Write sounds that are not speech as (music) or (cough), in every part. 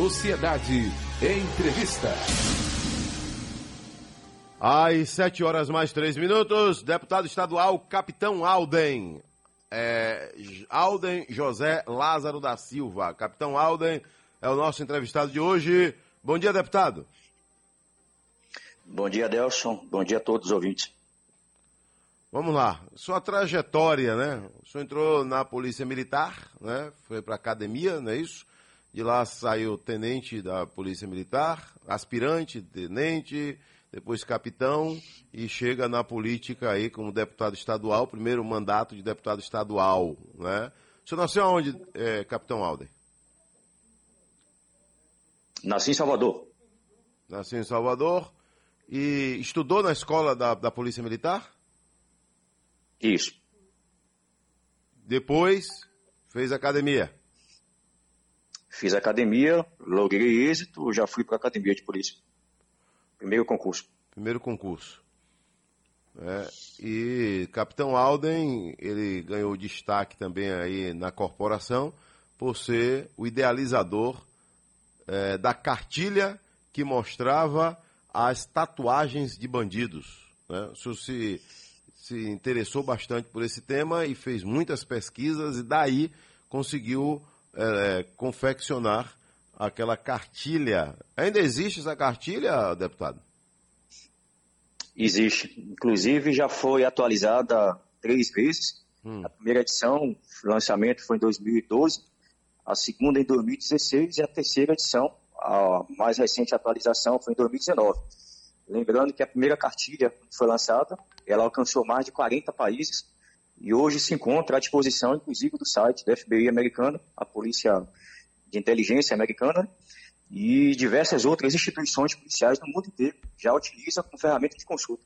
Sociedade. Entrevista. Às sete horas mais três minutos, deputado estadual Capitão Alden. É, Alden José Lázaro da Silva. Capitão Alden é o nosso entrevistado de hoje. Bom dia, deputado. Bom dia, Delson. Bom dia a todos os ouvintes. Vamos lá. Sua trajetória, né? O senhor entrou na Polícia Militar, né? Foi para academia, não é isso? De lá saiu tenente da Polícia Militar, aspirante, tenente, depois capitão e chega na política aí como deputado estadual, primeiro mandato de deputado estadual, né? O senhor nasceu onde, é, capitão Alden? Nasci em Salvador. Nasceu em Salvador e estudou na escola da, da Polícia Militar? Isso. Depois fez academia. Fiz academia, logrei êxito, já fui para a academia de polícia. Primeiro concurso. Primeiro concurso. É, e Capitão Alden, ele ganhou destaque também aí na corporação por ser o idealizador é, da cartilha que mostrava as tatuagens de bandidos. Né? O senhor se, se interessou bastante por esse tema e fez muitas pesquisas e daí conseguiu é, confeccionar aquela cartilha. Ainda existe essa cartilha, deputado? Existe. Inclusive já foi atualizada três vezes. Hum. A primeira edição, o lançamento foi em 2012, a segunda em 2016 e a terceira edição, a mais recente atualização, foi em 2019. Lembrando que a primeira cartilha foi lançada, ela alcançou mais de 40 países e hoje se encontra à disposição, inclusive, do site da FBI americana, a Polícia de Inteligência americana, e diversas outras instituições policiais no mundo inteiro já utilizam como ferramenta de consulta.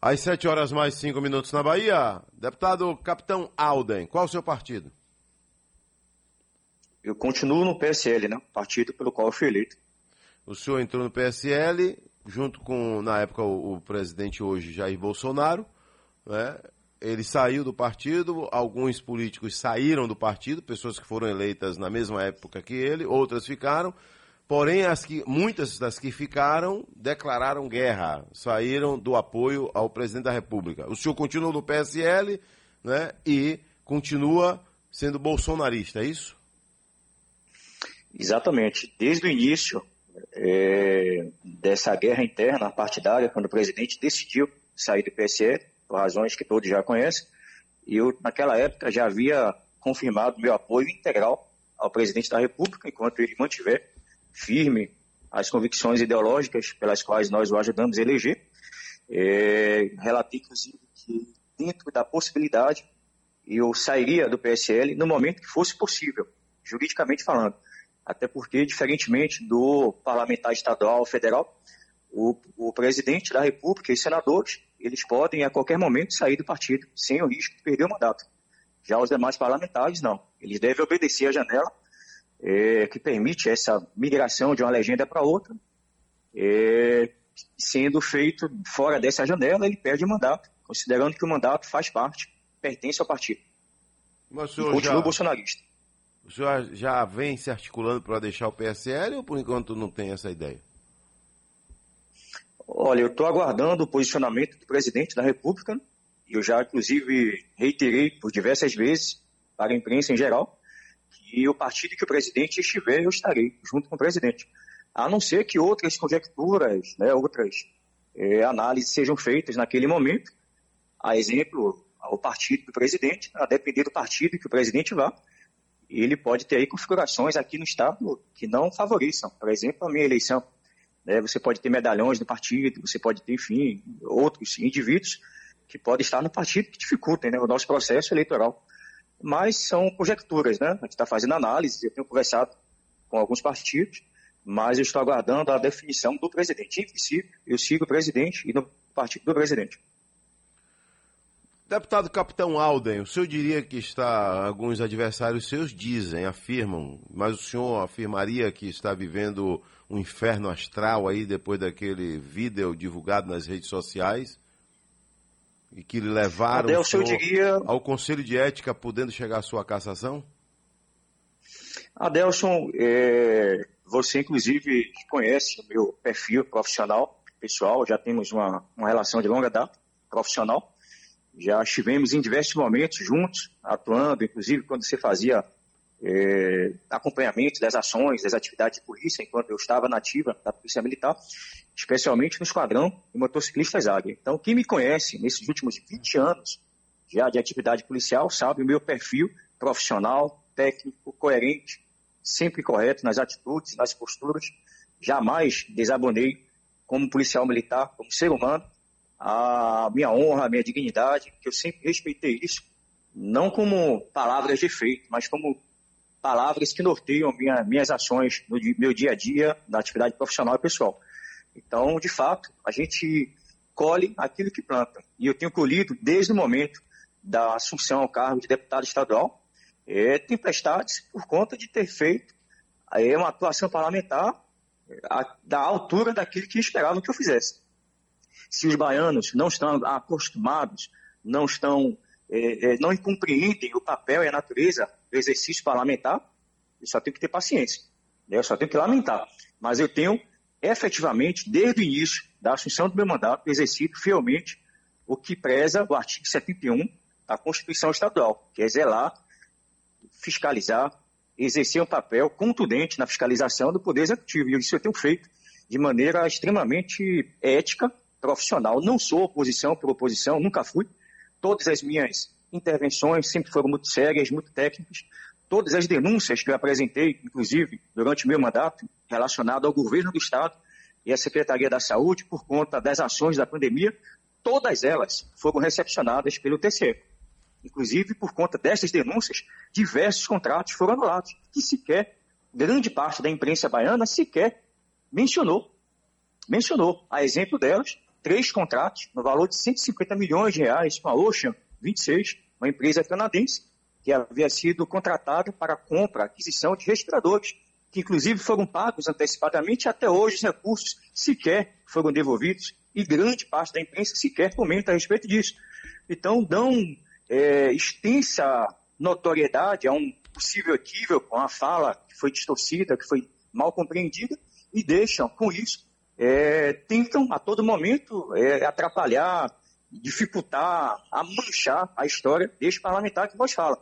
Às sete horas mais cinco minutos na Bahia, deputado Capitão Alden, qual o seu partido? Eu continuo no PSL, né? Partido pelo qual eu fui eleito. O senhor entrou no PSL, junto com, na época, o, o presidente hoje, Jair Bolsonaro. Né? Ele saiu do partido, alguns políticos saíram do partido, pessoas que foram eleitas na mesma época que ele, outras ficaram. Porém, as que, muitas das que ficaram declararam guerra, saíram do apoio ao presidente da República. O senhor continua no PSL né, e continua sendo bolsonarista, é isso? Exatamente. Desde o início é, dessa guerra interna partidária, quando o presidente decidiu sair do PSL, por razões que todos já conhecem. E eu, naquela época, já havia confirmado meu apoio integral ao presidente da República, enquanto ele mantiver firme as convicções ideológicas pelas quais nós o ajudamos a eleger. É, relatei, inclusive, que dentro da possibilidade eu sairia do PSL no momento que fosse possível, juridicamente falando. Até porque, diferentemente do parlamentar estadual federal, o, o presidente da República e senadores eles podem a qualquer momento sair do partido sem o risco de perder o mandato. Já os demais parlamentares, não. Eles devem obedecer à janela é, que permite essa migração de uma legenda para outra. É, sendo feito fora dessa janela, ele perde o mandato, considerando que o mandato faz parte, pertence ao partido. Mas o senhor continua já, bolsonarista. O senhor já vem se articulando para deixar o PSL ou por enquanto não tem essa ideia? Olha, eu estou aguardando o posicionamento do presidente da República. Eu já, inclusive, reiterei por diversas vezes para a imprensa em geral que o partido que o presidente estiver, eu estarei junto com o presidente. A não ser que outras conjecturas, né, outras é, análises sejam feitas naquele momento. A exemplo, o partido do presidente, a depender do partido que o presidente vá, ele pode ter aí configurações aqui no Estado que não favoreçam, por exemplo, a minha eleição. Né? Você pode ter medalhões no partido, você pode ter, enfim, outros indivíduos que podem estar no partido que dificultem né, o nosso processo eleitoral. Mas são conjecturas, né? A gente está fazendo análise, eu tenho conversado com alguns partidos, mas eu estou aguardando a definição do presidente. Em princípio, eu sigo o presidente e no partido do presidente. Deputado Capitão Alden, o senhor diria que está, alguns adversários seus dizem, afirmam, mas o senhor afirmaria que está vivendo um inferno astral aí depois daquele vídeo divulgado nas redes sociais? E que levaram o senhor diria... ao Conselho de Ética podendo chegar à sua cassação? Adelson, é, você inclusive conhece o meu perfil profissional, pessoal, já temos uma, uma relação de longa data profissional. Já estivemos em diversos momentos juntos, atuando, inclusive quando você fazia é, acompanhamento das ações, das atividades de polícia, enquanto eu estava na ativa da Polícia Militar, especialmente no esquadrão de motociclistas Águia. Então, quem me conhece nesses últimos 20 anos já de atividade policial sabe o meu perfil profissional, técnico, coerente, sempre correto nas atitudes, nas posturas. Jamais desabonei como policial militar, como ser humano, a minha honra, a minha dignidade, que eu sempre respeitei isso, não como palavras de efeito, mas como palavras que norteiam minha, minhas ações no meu dia a dia, na atividade profissional e pessoal. Então, de fato, a gente colhe aquilo que planta. E eu tenho colhido desde o momento da assunção ao cargo de deputado estadual, é, tempestades por conta de ter feito é, uma atuação parlamentar a, da altura daquilo que esperavam que eu fizesse. Se os baianos não estão acostumados, não estão, é, é, não compreendem o papel e a natureza do exercício parlamentar, eu só tenho que ter paciência. Né? Eu só tenho que lamentar. Mas eu tenho, efetivamente, desde o início da assunção do meu mandato, exercido fielmente o que preza o artigo 71 da Constituição Estadual, que é zelar, fiscalizar, exercer um papel contundente na fiscalização do Poder Executivo. E isso eu tenho feito de maneira extremamente ética, profissional. Não sou oposição por oposição, nunca fui. Todas as minhas intervenções sempre foram muito sérias, muito técnicas. Todas as denúncias que eu apresentei, inclusive durante o meu mandato, relacionado ao governo do Estado e à Secretaria da Saúde, por conta das ações da pandemia, todas elas foram recepcionadas pelo TCE. Inclusive, por conta dessas denúncias, diversos contratos foram anulados, que sequer, grande parte da imprensa baiana sequer mencionou. Mencionou. A exemplo delas, três contratos no valor de 150 milhões de reais com a Ocean 26, uma empresa canadense, que havia sido contratada para compra, aquisição de respiradores, que inclusive foram pagos antecipadamente, até hoje os recursos sequer foram devolvidos, e grande parte da imprensa sequer comenta a respeito disso. Então, dão é, extensa notoriedade a um possível equívoco, uma fala que foi distorcida, que foi mal compreendida, e deixam, com isso, é, tentam a todo momento é, atrapalhar, dificultar, a manchar a história deste parlamentar que vos fala.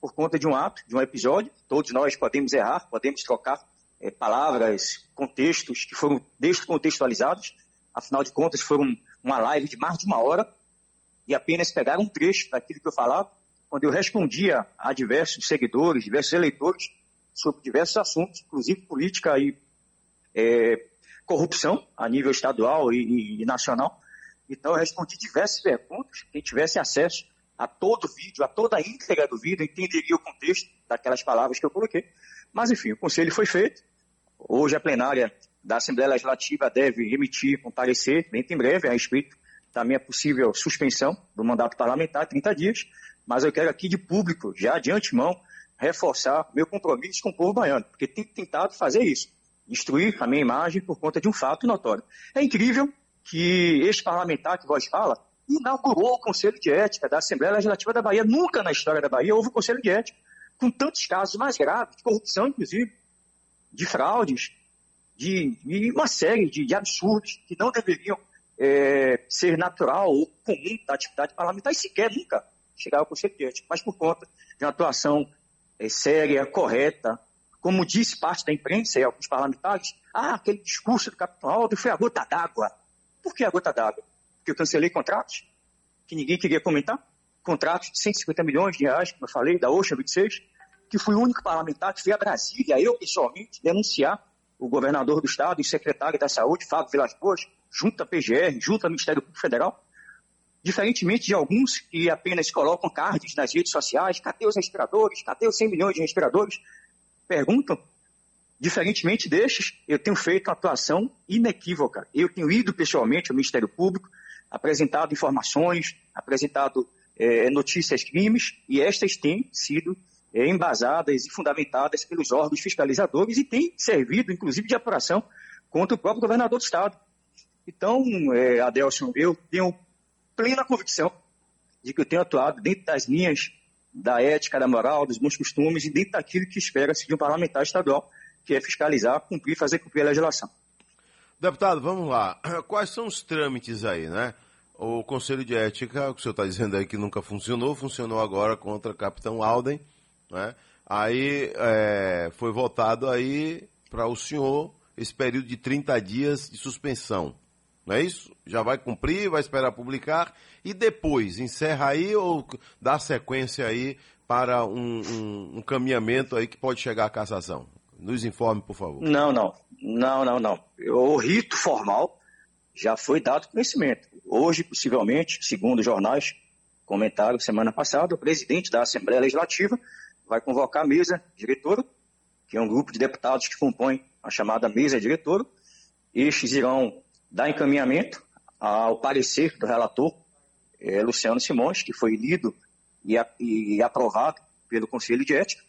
Por conta de um ato, de um episódio, todos nós podemos errar, podemos trocar é, palavras, contextos que foram descontextualizados, afinal de contas foram uma live de mais de uma hora, e apenas pegar um trecho daquilo que eu falava, quando eu respondia a diversos seguidores, diversos eleitores, sobre diversos assuntos, inclusive política e é, corrupção a nível estadual e, e, nacional. Então, eu respondi diversas perguntas. Quem tivesse acesso a todo o vídeo, a toda a íntegra do vídeo, entenderia o contexto daquelas palavras que eu coloquei. Mas, enfim, o conselho foi feito. Hoje, a plenária da Assembleia Legislativa deve emitir um parecer, bem em breve, a respeito da minha possível suspensão do mandato parlamentar, 30 dias, mas eu quero aqui de público, já de antemão, reforçar meu compromisso com o povo baiano, porque tem tentado fazer isso, destruir a minha imagem por conta de um fato notório. É incrível que este parlamentar que vós fala inaugurou o Conselho de Ética da Assembleia Legislativa da Bahia. Nunca na história da Bahia houve um Conselho de Ética, com tantos casos mais graves, de corrupção, inclusive, de fraudes, de, de uma série de, de absurdos que não deveriam é, ser natural ou comum da atividade parlamentar e sequer nunca chegar ao Conselho de Ética, mas por conta de uma atuação é, séria, correta, como disse parte da imprensa e alguns parlamentares, ah, aquele discurso do capitão Aldo foi a gota d'água. Por que a gota d'água? Porque eu cancelei contratos que ninguém queria comentar, contratos de 150 milhões de reais, como eu falei, da Ocean 26, que fui o único parlamentar que fui a Brasília, eu pessoalmente, denunciar o governador do estado e secretário da saúde, Fábio Vilas Boas, junto à PGR, junto ao Ministério Público Federal, diferentemente de alguns que apenas colocam cards nas redes sociais, cadê os respiradores, cadê os 100 milhões de respiradores, perguntam, diferentemente destes, eu tenho feito atuação inequívoca. Eu tenho ido pessoalmente ao Ministério Público, apresentado informações, apresentado é, notícias crimes, e estas têm sido é, embasadas e fundamentadas pelos órgãos fiscalizadores e têm servido, inclusive, de apuração contra o próprio governador do Estado. Então, é, Adelson, eu tenho plena convicção de que eu tenho atuado dentro das linhas da ética, da moral, dos bons costumes e dentro daquilo que espera-se de um parlamentar estadual, que é fiscalizar, cumprir, fazer cumprir a legislação. Deputado, vamos lá. (clears throat) Quais são os trâmites aí, né? O Conselho de Ética, o que o senhor está dizendo aí que nunca funcionou, funcionou agora contra o capitão Alden, né? Aí é, foi votado aí para o senhor esse período de 30 dias de suspensão. Não é isso? Já vai cumprir, vai esperar publicar e depois encerra aí ou dá sequência aí para um, um, um caminhamento aí que pode chegar à cassação? Nos informe, por favor. Não, não. Não, não, não. O rito formal já foi dado conhecimento. Hoje, possivelmente, segundo os jornais, comentaram semana passada, o presidente da Assembleia Legislativa vai convocar a mesa diretora, que é um grupo de deputados que compõe a chamada mesa diretora. Estes irão dar encaminhamento ao parecer do relator, é, Luciano Simões, que foi lido e, a, e aprovado pelo Conselho de Ética,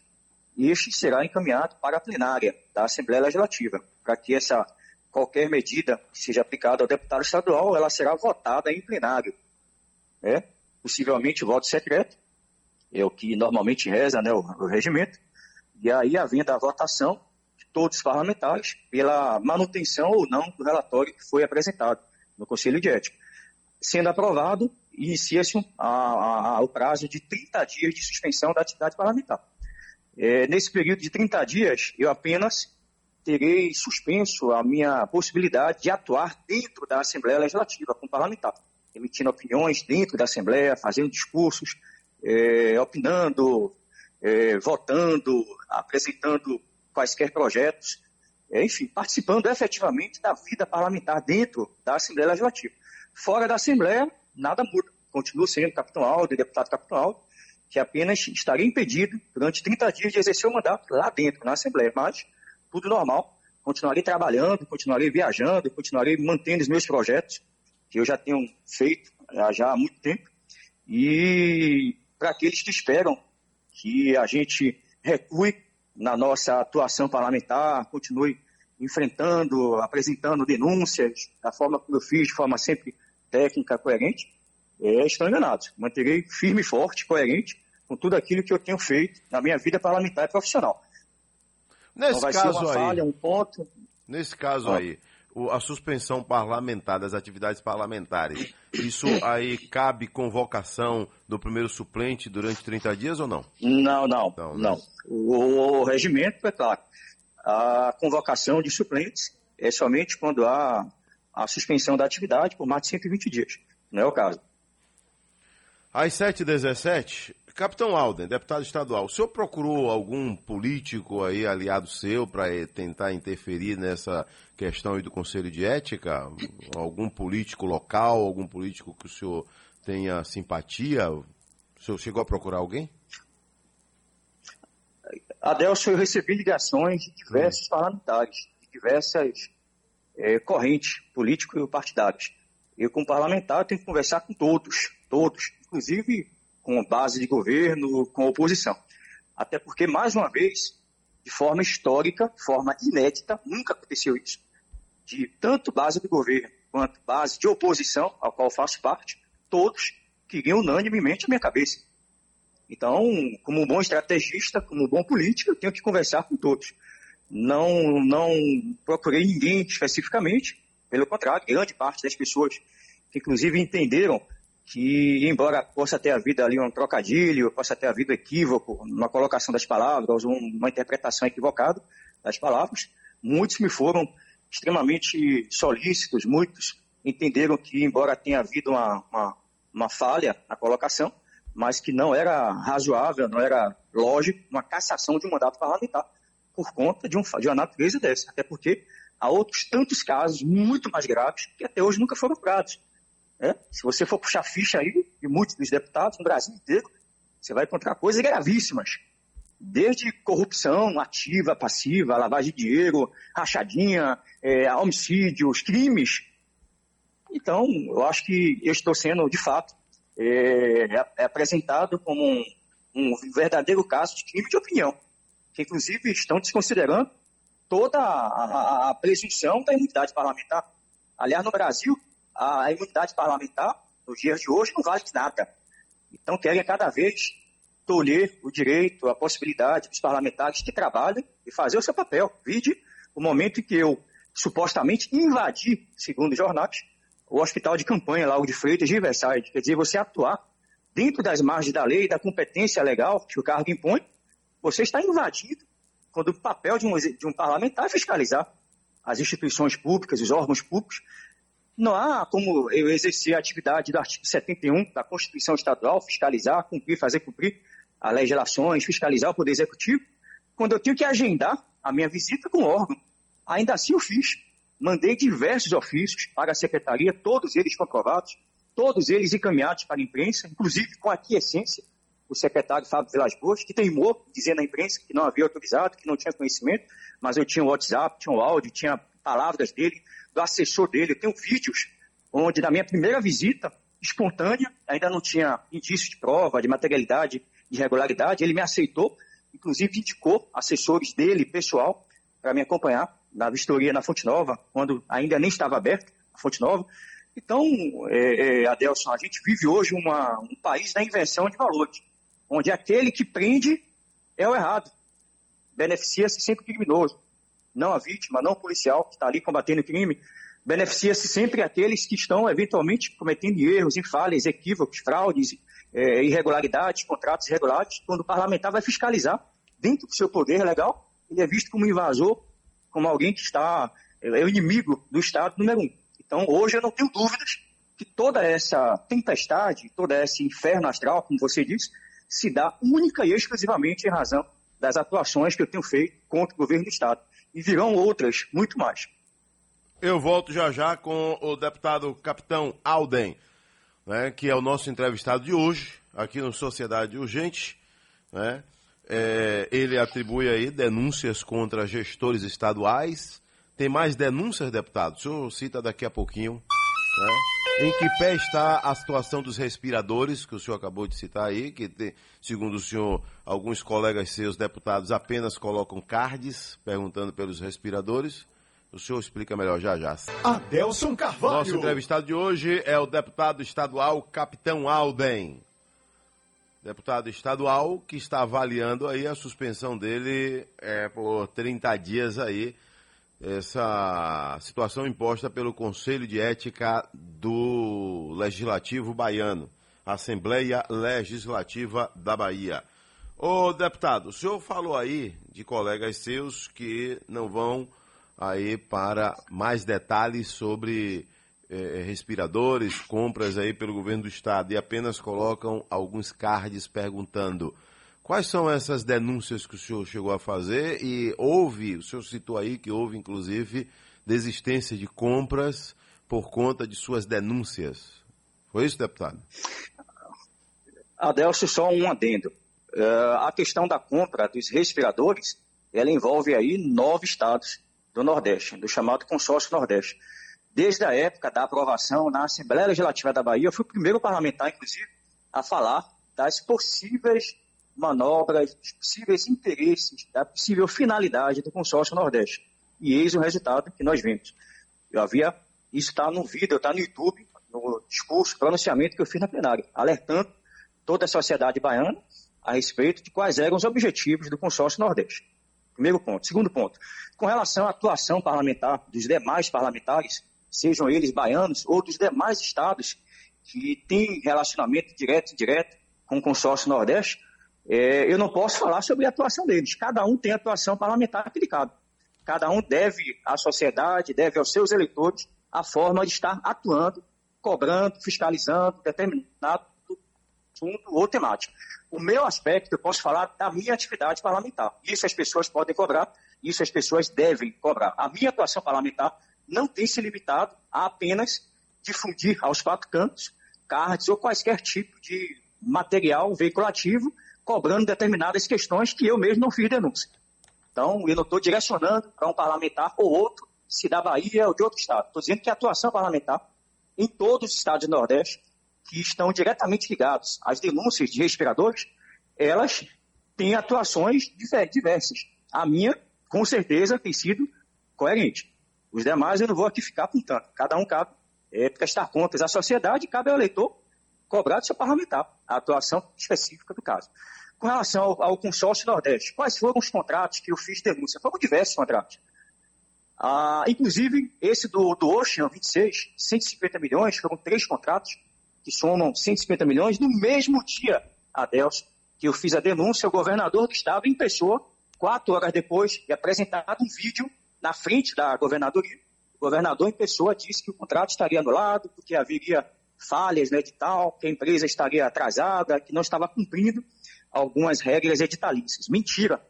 e este será encaminhado para a plenária da Assembleia Legislativa, para que essa qualquer medida que seja aplicada ao deputado estadual, ela será votada em plenário. Né? Possivelmente voto secreto, é o que normalmente reza né, o, o regimento, e aí havendo a votação todos os parlamentares pela manutenção ou não do relatório que foi apresentado no Conselho de Ética. Sendo aprovado, inicia-se o prazo de 30 dias de suspensão da atividade parlamentar. É, nesse período de 30 dias, eu apenas terei suspenso a minha possibilidade de atuar dentro da Assembleia Legislativa, como parlamentar, emitindo opiniões dentro da Assembleia, fazendo discursos, é, opinando, é, votando, apresentando quaisquer projetos, enfim, participando efetivamente da vida parlamentar dentro da Assembleia Legislativa. Fora da Assembleia, nada muda. Continuo sendo capitão Aldo, deputado capitão Aldo, que apenas estaria impedido durante 30 dias de exercer o mandato lá dentro, na Assembleia, mas tudo normal. Continuarei trabalhando, continuarei viajando, continuarei mantendo os meus projetos, que eu já tenho feito já há muito tempo. E para aqueles que esperam que a gente recue na nossa atuação parlamentar, continue enfrentando, apresentando denúncias da forma como eu fiz, de forma sempre técnica, coerente, é, estão enganados. Manterei firme e forte, coerente, com tudo aquilo que eu tenho feito na minha vida parlamentar e profissional. Nesse então caso aí, falha, um ponto. Nesse caso ah. aí, a suspensão parlamentar das atividades parlamentares, isso aí cabe convocação do primeiro suplente durante 30 dias ou não? Não, não, não. não. O, o regimento é claro. A convocação de suplentes é somente quando há a suspensão da atividade por mais de 120 dias. Não é o caso. Às 7h17, Capitão Alden, deputado estadual, o senhor procurou algum político aí, aliado seu, para eh, tentar interferir nessa questão aí do Conselho de Ética? Algum político local, algum político que o senhor tenha simpatia? O senhor chegou a procurar alguém? Adelson, eu recebi ligações de diversos hum. parlamentares, de diversas é, correntes políticos e partidárias. Eu, como parlamentar, tenho que conversar com todos, todos, inclusive com base de governo, com oposição. Até porque, mais uma vez, de forma histórica, de forma inédita, nunca aconteceu isso. De tanto base de governo quanto base de oposição, ao qual faço parte, todos queriam unanimemente a minha cabeça. Então, como um bom estrategista, como um bom político, eu tenho que conversar com todos. Não, não procurei ninguém especificamente, pelo contrário, grande parte das pessoas que inclusive entenderam que, embora possa ter havido ali um trocadilho, possa ter havido equívoco na colocação das palavras, uma interpretação equivocada das palavras, muitos me foram extremamente solícitos, muitos entenderam que, embora tenha havido uma, uma, uma falha na colocação, mas que não era razoável, não era lógico uma cassação de um mandato parlamentar por conta de, um, de uma natureza dessa. Até porque há outros tantos casos muito mais graves que até hoje nunca foram apurados. É? Se você for puxar ficha aí de muitos dos deputados no Brasil inteiro, você vai encontrar coisas gravíssimas. Desde corrupção ativa, passiva, lavagem de dinheiro, rachadinha, é, homicídios, crimes. Então, eu acho que eu estou sendo, de fato, é, é apresentado como um, um, verdadeiro caso de crime de opinião, que inclusive estão desconsiderando toda a, a, a presunção da imunidade parlamentar. Aliás, no Brasil, a imunidade parlamentar, nos dias de hoje, não vale nada. Então querem cada vez tolher o direito, a possibilidade dos parlamentares que trabalhem e fazer o seu papel. Vide o momento em que eu supostamente invadi, segundo os jornais, o hospital de campanha lá, o de Freitas de Versailles. Quer dizer, você atuar dentro das margens da lei, da competência legal que o cargo impõe, você está invadindo quando o papel de um, de um parlamentar é fiscalizar as instituições públicas, os órgãos públicos. Não há como eu exercer a atividade do artigo 71 da Constituição Estadual, fiscalizar, cumprir, fazer cumprir as legislações, fiscalizar o Poder Executivo, quando eu tenho que agendar a minha visita com o órgão. Ainda assim eu fiz. Mandei diversos ofícios para a Secretaria, todos eles comprovados, todos eles encaminhados para a imprensa, inclusive com aquiescência o secretário Fábio Vilas Boas, que teimou dizendo à imprensa que não havia autorizado, que não tinha conhecimento, mas eu tinha o WhatsApp, tinha o áudio, tinha palavras dele, do assessor dele, eu tenho vídeos onde na minha primeira visita espontânea, ainda não tinha indício de prova, de materialidade, de irregularidade, ele me aceitou, inclusive indicou assessores dele, pessoal, para me acompanhar na vistoria na Fonte Nova, quando ainda nem estava aberta a Fonte Nova. Então, é, é, Adelson, a gente vive hoje uma, um país da invenção de valores onde aquele que prende é o errado. Beneficia-se sempre o criminoso, não a vítima, não o policial que está ali combatendo o crime. Beneficia-se sempre aqueles que estão eventualmente cometendo erros, falhas, equívocos, fraudes, é, irregularidades, contratos irregulares. Quando o parlamentar vai fiscalizar dentro do seu poder legal, ele é visto como invasor, como alguém que está é o inimigo do Estado número um. Então, hoje eu não tenho dúvidas que toda essa tempestade, todo esse inferno astral, como você disse, se dá única e exclusivamente em razão das atuações que eu tenho feito contra o governo do Estado. E virão outras, muito mais. Eu volto já já com o deputado Capitão Alden, né, que é o nosso entrevistado de hoje, aqui no Sociedade Urgente. Né? É, ele atribui aí denúncias contra gestores estaduais. Tem mais denúncias, deputado? O senhor cita daqui a pouquinho. Né? Em que pé está a situação dos respiradores, que o senhor acabou de citar aí, que tem, segundo o senhor, alguns colegas seus deputados apenas colocam cards perguntando pelos respiradores. O senhor explica melhor já já. Adelson Carvalho. Nosso entrevistado de hoje é o deputado estadual Capitão Alden. Deputado estadual que está avaliando aí a suspensão dele é, por 30 dias aí essa situação imposta pelo Conselho de Ética do Legislativo Baiano, Assembleia Legislativa da Bahia. Ô deputado, o senhor falou aí de colegas seus que não vão aí para mais detalhes sobre eh, respiradores, compras aí pelo governo do estado e apenas colocam alguns cards perguntando Quais são essas denúncias que o senhor chegou a fazer? E houve, o senhor citou aí que houve, inclusive, desistência de compras por conta de suas denúncias. Foi isso, deputado? Adelso, só um adendo. Uh, a questão da compra dos respiradores, ela envolve aí nove estados do Nordeste, do chamado consórcio Nordeste. Desde a época da aprovação na Assembleia Legislativa da Bahia, eu fui o primeiro parlamentar, inclusive, a falar das possíveis manobras, dos possíveis interesses, da possível finalidade do consórcio Nordeste. E eis o resultado que nós vimos. Eu havia, isso está no vídeo, está no YouTube, no discurso, pronunciamento que eu fiz na plenária, alertando toda a sociedade baiana a respeito de quais eram os objetivos do consórcio Nordeste. Primeiro ponto. Segundo ponto, com relação à atuação parlamentar dos demais parlamentares, sejam eles baianos ou dos demais estados que têm relacionamento direto e indireto com o consórcio Nordeste, é, eu não posso falar sobre a atuação deles. Cada um tem atuação parlamentar cabe. Cada um deve à sociedade, deve aos seus eleitores a forma de estar atuando, cobrando, fiscalizando determinado assunto ou temática. O meu aspecto, eu posso falar da minha atividade parlamentar. Isso as pessoas podem cobrar, isso as pessoas devem cobrar. A minha atuação parlamentar não tem se limitado a apenas difundir aos quatro cantos cards ou quaisquer tipo de material veiculativo cobrando determinadas questões que eu mesmo não fiz denúncia. Então, eu não estou direcionando para um parlamentar ou outro, se da Bahia ou de outro estado. Estou dizendo que a atuação parlamentar em todos os estados do Nordeste, que estão diretamente ligados às denúncias de respiradores, elas têm atuações diversas. A minha, com certeza, tem sido coerente. Os demais eu não vou aqui ficar apontando. Cada um cabe é, prestar contas à sociedade cabe ao eleitor cobrar do seu parlamentar a atuação específica do caso. Com relação ao, ao consórcio Nordeste, quais foram os contratos que eu fiz denúncia? Foram diversos contratos. Ah, inclusive, esse do, do Ocean 26, 150 milhões, foram três contratos que somam 150 milhões. No mesmo dia, Adelson, que eu fiz a denúncia, o governador do estado, em pessoa, quatro horas depois de apresentado um vídeo na frente da governadoria, o governador em pessoa disse que o contrato estaria anulado, porque haveria falhas no edital, que a empresa estaria atrasada, que não estava cumprindo algumas regras editalícias. Mentira.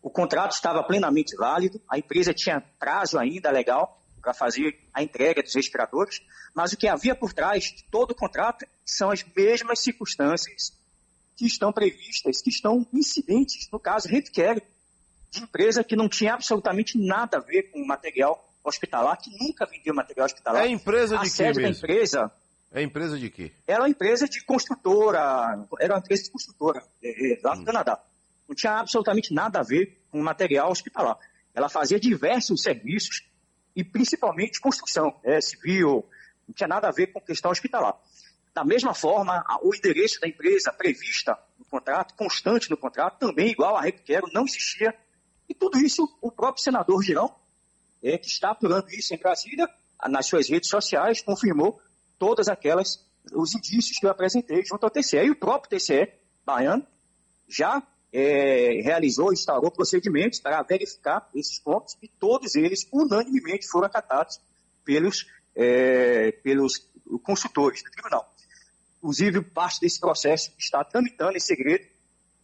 O contrato estava plenamente válido, a empresa tinha prazo ainda legal para fazer a entrega dos respiradores, mas o que havia por trás de todo o contrato são as mesmas circunstâncias que estão previstas, que estão incidentes, no caso, Healthcare, de empresa que não tinha absolutamente nada a ver com material hospitalar, que nunca vendeu material hospitalar. É empresa de a sede da empresa é empresa de quê? Era uma empresa de construtora, era uma empresa de construtora, é, é, lá no hum. Canadá. Não tinha absolutamente nada a ver com material hospitalar. Ela fazia diversos serviços, e principalmente construção, é, civil, não tinha nada a ver com questão hospitalar. Da mesma forma, o endereço da empresa prevista no contrato, constante no contrato, também igual a Requero, não existia. E tudo isso o próprio senador Girão, é, que está apurando isso em Brasília, nas suas redes sociais, confirmou todas aquelas, os indícios que eu apresentei junto ao TCE. E o próprio TCE baiano já é, realizou, instaurou procedimentos para verificar esses pontos e todos eles unanimemente foram acatados pelos, é, pelos consultores do tribunal. Inclusive, parte desse processo está tramitando em segredo.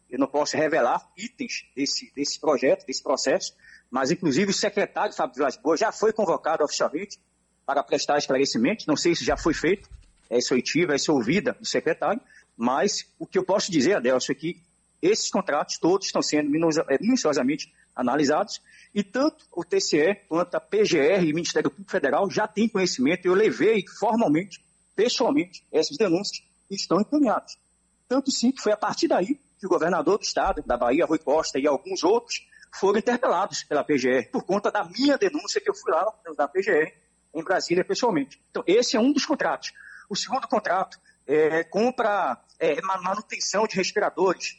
Eu não posso revelar itens desse, desse projeto, desse processo, mas, inclusive, o secretário Fábio Vilas Boas já foi convocado oficialmente para prestar esclarecimento. Não sei se já foi feito essa oitiva, essa ouvida do secretário, mas o que eu posso dizer, Adelso, é que esses contratos todos estão sendo eh, minuciosamente analisados e tanto o TCE quanto a PGR e o Ministério Público Federal já têm conhecimento. Eu levei formalmente, pessoalmente, essas denúncias e estão encaminhadas. Tanto sim que foi a partir daí que o governador do estado, da Bahia, Rui Costa e alguns outros foram interpelados pela PGR por conta da minha denúncia que eu fui lá da PGR em Brasília pessoalmente. Então, esse é um dos contratos. O segundo contrato é compra, é, manutenção de respiradores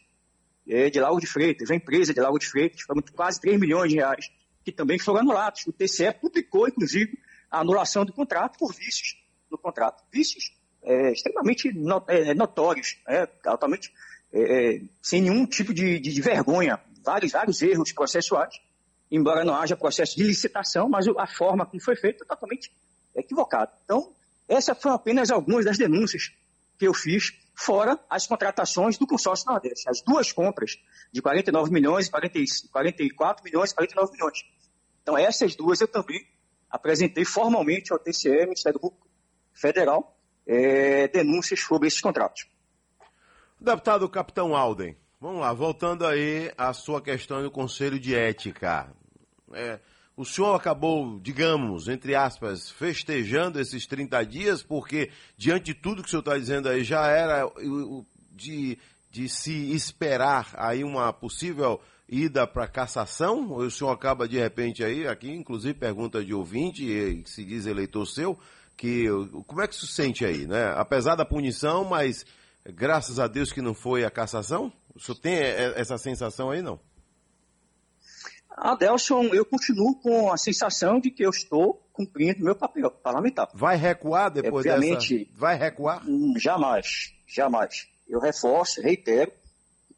é, de Lago de Freitas, a empresa de Lago de Freitas, foram quase 3 milhões de reais, que também foram anulados. O TCE publicou, inclusive, a anulação do contrato por vícios no contrato. Vícios é, extremamente é, notórios, é, altamente é, sem nenhum tipo de, de, de vergonha, vários, vários erros processuais embora não haja processo de licitação, mas a forma como foi feita é totalmente equivocada. Então, essas foram apenas algumas das denúncias que eu fiz, fora as contratações do consórcio Nordeste. As duas compras de 49 milhões, 40, 44 milhões e 49 milhões. Então, essas duas eu também apresentei formalmente ao TCE, Ministério Público Federal, é, denúncias sobre esses contratos. Deputado Capitão Alden, Vamos lá, voltando aí à sua questão do Conselho de Ética. É, o senhor acabou, digamos, entre aspas, festejando esses 30 dias, porque diante de tudo que o senhor está dizendo aí, já era de, de se esperar aí uma possível ida para cassação? Ou o senhor acaba de repente aí, aqui inclusive pergunta de ouvinte, que se diz eleitor seu, que como é que se sente aí, né? Apesar da punição, mas graças a Deus que não foi a cassação? O senhor tem essa sensação aí, não? Adelson, eu continuo com a sensação de que eu estou cumprindo meu papel parlamentar. Vai recuar depois Obviamente, dessa... Vai recuar? Hum, jamais, jamais. Eu reforço, reitero,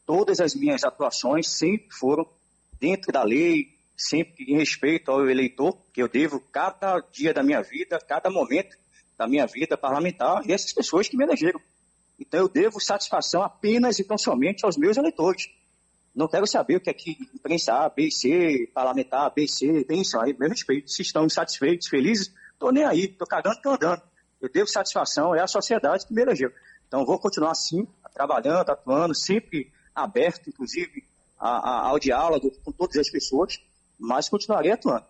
todas as minhas atuações sempre foram dentro da lei, sempre em respeito ao eleitor, que eu devo cada dia da minha vida, cada momento da minha vida parlamentar, e essas pessoas que me elegeram. Então eu devo satisfação apenas e tão somente aos meus eleitores. Não quero saber o que é que imprensa A, B, C, parlamentar B, C, pensam aí, meu respeito. Se estão insatisfeitos, felizes, estou nem aí, estou cagando, estou andando. Eu devo satisfação, é a sociedade que me elegeu. Então vou continuar assim, trabalhando, atuando, sempre aberto, inclusive, a, a, ao diálogo com todas as pessoas, mas continuarei atuando.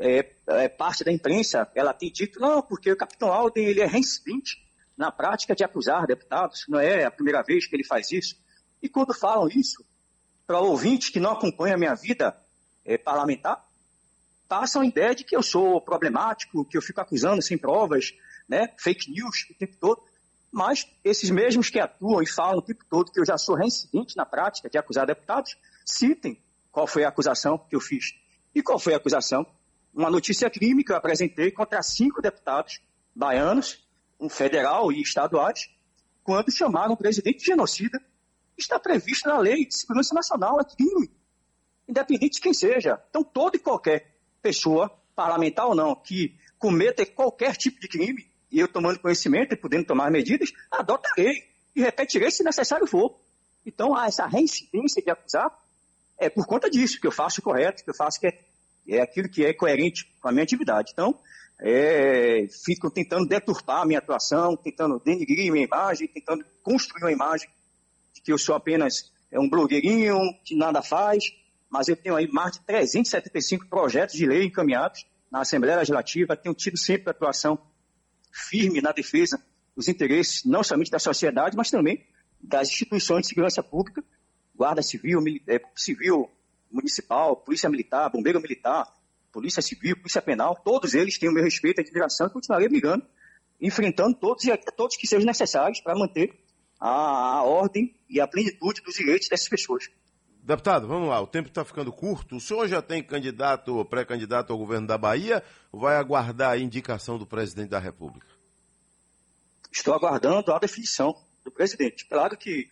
É, é, parte da imprensa, ela tem dito, não, porque o capitão Alden ele é reincidente na prática de acusar deputados, não é a primeira vez que ele faz isso. E quando falam isso, para ouvintes que não acompanham a minha vida é, parlamentar, passam a ideia de que eu sou problemático, que eu fico acusando sem provas, né, fake news o tempo todo. Mas esses mesmos que atuam e falam o tempo todo que eu já sou reincidente na prática de acusar deputados, citem qual foi a acusação que eu fiz. E qual foi a acusação? Uma notícia crime que eu apresentei contra cinco deputados baianos, federal e estaduais, quando chamaram o presidente de genocida. Está previsto na lei de segurança nacional, é crime, independente de quem seja. Então, toda e qualquer pessoa, parlamentar ou não, que cometa qualquer tipo de crime, e eu tomando conhecimento e podendo tomar medidas, adotarei e repetirei se necessário for. Então, há essa reincidência de acusar é por conta disso, que eu faço o correto, que eu faço que é, é aquilo que é coerente com a minha atividade. Então, é, ficam tentando deturpar a minha atuação, tentando denigrir minha imagem, tentando construir uma imagem de que eu sou apenas é, um blogueirinho que nada faz, mas eu tenho aí mais de 375 projetos de lei encaminhados na Assembleia Legislativa, tenho tido sempre atuação firme na defesa dos interesses não somente da sociedade, mas também das instituições de segurança pública, Guarda Civil, é, Civil Municipal, Polícia Militar, Bombeiro Militar, Polícia Civil, Polícia Penal, todos eles têm o meu respeito e admiração e continuarei brigando, enfrentando todos e todos que sejam necessários para manter a, a ordem e a plenitude dos direitos dessas pessoas. Deputado, vamos lá, o tempo está ficando curto. O senhor já tem candidato ou pré-candidato ao governo da Bahia ou vai aguardar a indicação do presidente da República? Estou aguardando a definição do presidente. Claro que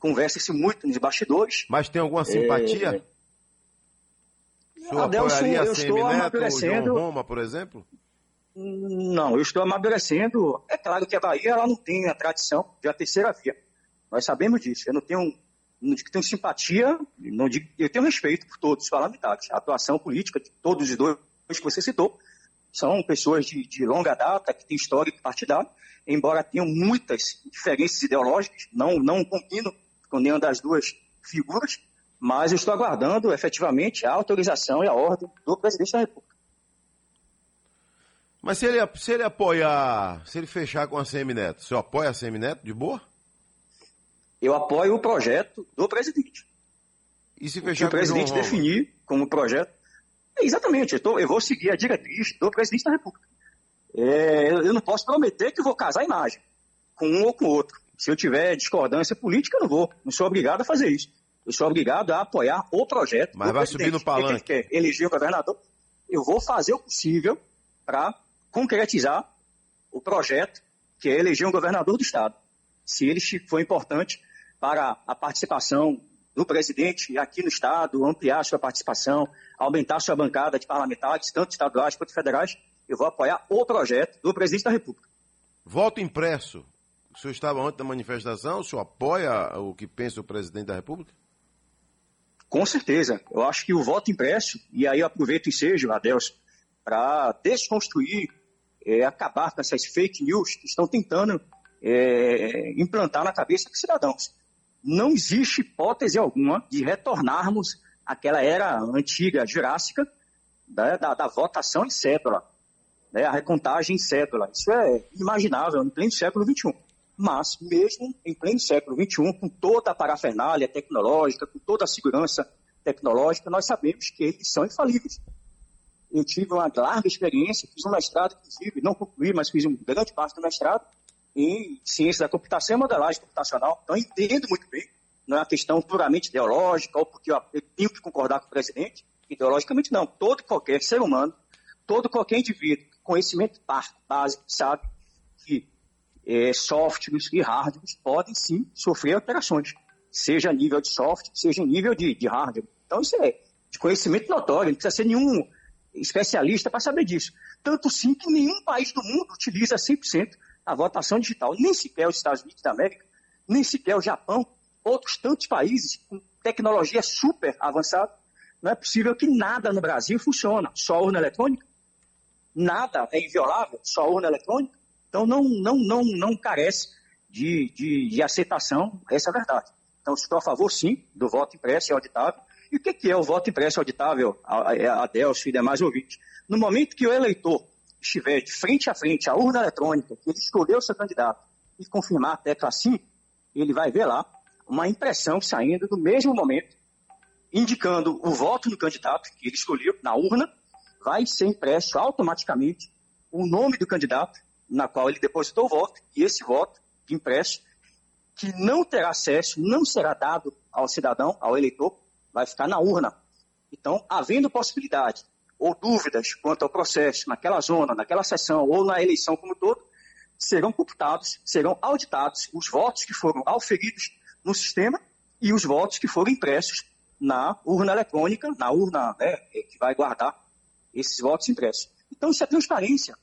conversa-se muito nos bastidores. Mas tem alguma simpatia? É... Senhor Adelson, eu estou Neto amadurecendo. João Roma, por exemplo? Não, eu estou amadurecendo. É claro que a Bahia ela não tem a tradição de a terceira via. Nós sabemos disso. Eu não tenho não digo que tenho simpatia, não digo, eu tenho respeito por todos os parlamentares. A atuação política de todos os dois que você citou são pessoas de, de longa data, que têm histórico partidário, embora tenham muitas diferenças ideológicas, não, não combino com nenhuma das duas figuras, mas eu estou aguardando efetivamente a autorização e a ordem do presidente da República. Mas se ele, se ele apoiar, se ele fechar com a Semineto, você apoia a Semineto de boa? eu apoio o projeto do presidente. E se fechar o presidente definir como projeto. É, exatamente, eu, tô, eu, vou seguir a diretriz do presidente da República. É, eu não posso prometer que vou casar a imagem com um ou com o outro. Se eu tiver discordância política, eu não vou. Não sou obrigado a fazer isso. Eu sou obrigado a apoiar o projeto. Mas vai presidente. subir no palanque. Quem quer eleger o governador, eu vou fazer o possível para concretizar o projeto que é eleger um governador do Estado. Se ele for importante para a participação do presidente aqui no Estado, ampliar sua participação, aumentar sua bancada de parlamentares, tanto estaduais quanto federais, eu vou apoiar o projeto do presidente da República. Voto impresso. O senhor estava antes da manifestação, o senhor apoia o que pensa o presidente da República? Com certeza. Eu acho que o voto impresso, e aí eu aproveito o ensejo, Adelson, para desconstruir, é, acabar com essas fake news que estão tentando é, implantar na cabeça dos cidadãos não existe hipótese alguma de retornarmos àquela era antiga, jurássica, né, da, da, votação em cédula, né, a recontagem em cédula. Isso é imaginável em pleno século XXI. Mas, mesmo em pleno século XXI, com toda a parafernália tecnológica, com toda a segurança tecnológica, nós sabemos que eles são infalíveis. Eu tive uma larga experiência, fiz um mestrado, inclusive, não concluí, mas fiz uma grande parte do mestrado, em ciência da computação e modelagem computacional. Então, entendo muito bem. Não é uma questão puramente ideológica ou porque eu tenho que concordar com o presidente. Ideologicamente, não. Todo qualquer ser humano, todo qualquer indivíduo, conhecimento básico, sabe que é, softwares e hardwares podem sim sofrer alterações, seja nível de software, seja nível de, de hardware. Então, isso é de conhecimento notório, não precisa ser nenhum especialista para saber disso. Tanto sim que nenhum país do mundo utiliza 100% a votação digital. Nem sequer os Estados Unidos da América, nem sequer o Japão, outros tantos países com tecnologia super avançada. Não é possível que nada no Brasil funcione. Só urna eletrônica. Nada é inviolável, só urna eletrônica. Então não, não, não, não carece de, de, de aceitação, essa é a verdade. Então estou a favor, sim, do voto impresso e auditável. E o que é o voto impresso e auditável, Adelso e demais ouvintes? No momento que o eleitor estiver de frente a frente à urna eletrônica, que ele escolheu seu candidato, e confirmar a tecla sim, ele vai ver lá uma impressão saindo do mesmo momento, indicando o voto do candidato que ele escolheu na urna, vai ser impresso automaticamente o nome do candidato na qual ele depositou o voto, e esse voto de impresso, que não terá acesso, não será dado ao cidadão, ao eleitor, vai ficar na urna. Então, havendo possibilidade ou dúvidas quanto ao processo naquela zona, naquela sessão ou na eleição como um todo, serão computados, serão auditados os votos que foram auferidos no sistema e os votos que foram impressos na urna eletrônica, na urna né, que vai guardar esses votos impressos. Então, isso é transparência.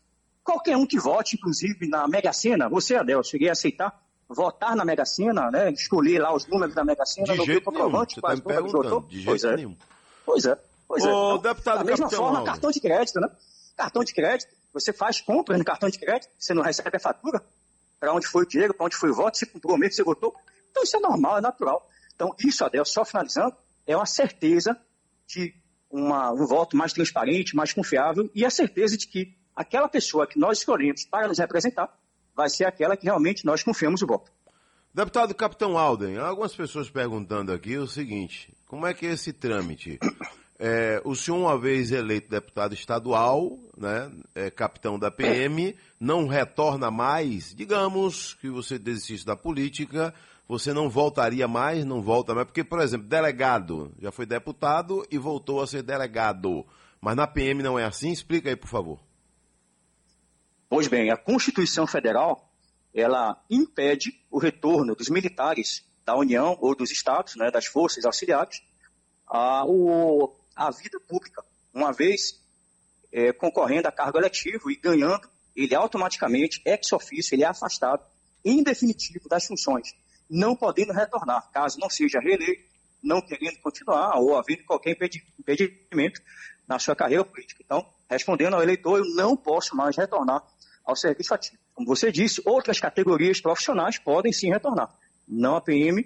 Qualquer um que vote, inclusive na Mega Sena, você, Adel, cheguei a aceitar votar na Mega Sena, né, escolher lá os números da Mega Sena, de não jeito nenhum, você está me perguntando, de jeito pois é. nenhum. Pois é. Pois Ô, é. Então, deputado da mesma forma, Alves. cartão de crédito, né? Cartão de crédito, você faz compras no cartão de crédito, você não recebe a fatura, para onde foi o dinheiro, para onde foi o voto, se comprou mesmo, você votou. Então isso é normal, é natural. Então isso, Adel, só finalizando, é uma certeza de uma, um voto mais transparente, mais confiável e a certeza de que aquela pessoa que nós escolhemos para nos representar vai ser aquela que realmente nós confiamos o voto. Deputado Capitão Alden, algumas pessoas perguntando aqui o seguinte: como é que é esse trâmite? É, o senhor, uma vez eleito deputado estadual, né, é, capitão da PM, não retorna mais, digamos que você desistisse da política, você não voltaria mais, não volta mais, porque, por exemplo, delegado, já foi deputado e voltou a ser delegado, mas na PM não é assim? Explica aí, por favor. Pois bem, a Constituição Federal, ela impede o retorno dos militares da União ou dos estados, né, das forças auxiliares, à, o, à vida pública. Uma vez é, concorrendo a cargo eletivo e ganhando, ele automaticamente, ex officio, ele é afastado, em definitivo, das funções, não podendo retornar, caso não seja reeleito, não querendo continuar ou havendo qualquer impedi- impedimento na sua carreira política. Então, respondendo ao eleitor, eu não posso mais retornar ao serviço ativo. Como você disse, outras categorias profissionais podem sim retornar, não a PM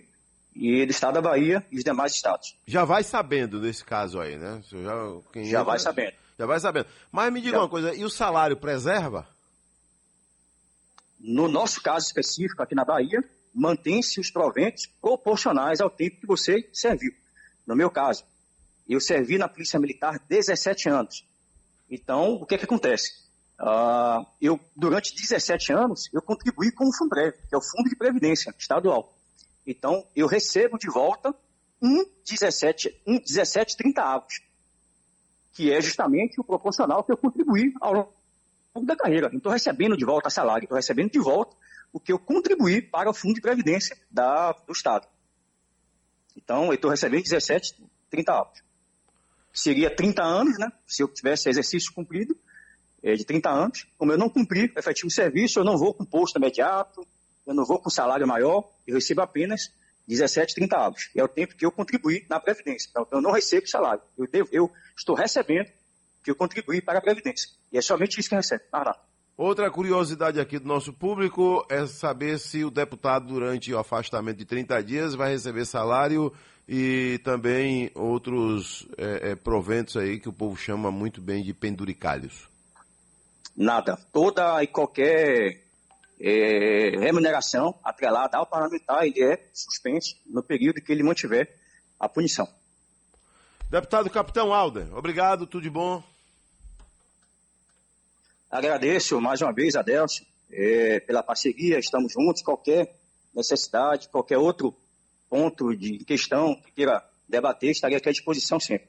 e do estado da Bahia e os demais estados. Já vai sabendo desse caso aí, né? Já, quem Já entra- vai sabendo. Já vai sabendo. Mas me diga Já. uma coisa, e o salário preserva? No nosso caso específico aqui na Bahia, mantém-se os proventos proporcionais ao tempo que você serviu. No meu caso, eu servi na Polícia Militar 17 anos. Então, o que é que acontece? Ah, eu, durante 17 anos, eu contribuí com o Fundrev, que é o Fundo de Previdência Estadual. Então, eu recebo de volta um 17, um 17 30 avos, que é justamente o proporcional que eu contribuí ao longo da carreira. Não estou recebendo de volta salário, estou recebendo de volta o que eu contribuí para o Fundo de Previdência da, do Estado. Então, eu estou recebendo 17, 30 avos. Seria 30 anos, né? Se eu tivesse exercício cumprido, é, de 30 anos. Como eu não cumpri o efetivo serviço, eu não vou com posto imediato, eu não vou com salário maior, eu recebo apenas 17, 30 avos. É o tempo que eu contribuí na Previdência. Então, eu não recebo salário. Eu, devo, eu estou recebendo que eu contribuí para a Previdência. E é somente isso que recebo. Não. Outra curiosidade aqui do nosso público é saber se o deputado, durante o afastamento de 30 dias, vai receber salário e também outros é, é, proventos aí que o povo chama muito bem de penduricalhos. Nada. Toda e qualquer é, remuneração atrelada ao parlamentar, ele é suspenso no período que ele mantiver a punição. Deputado Capitão Alder, obrigado, tudo de bom. Agradeço mais uma vez, Adelson, é, pela parceria, estamos juntos, qualquer necessidade, qualquer outro ponto de questão que queira debater, estarei aqui à disposição sempre.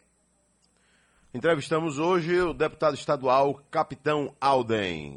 Entrevistamos hoje o deputado estadual Capitão Alden.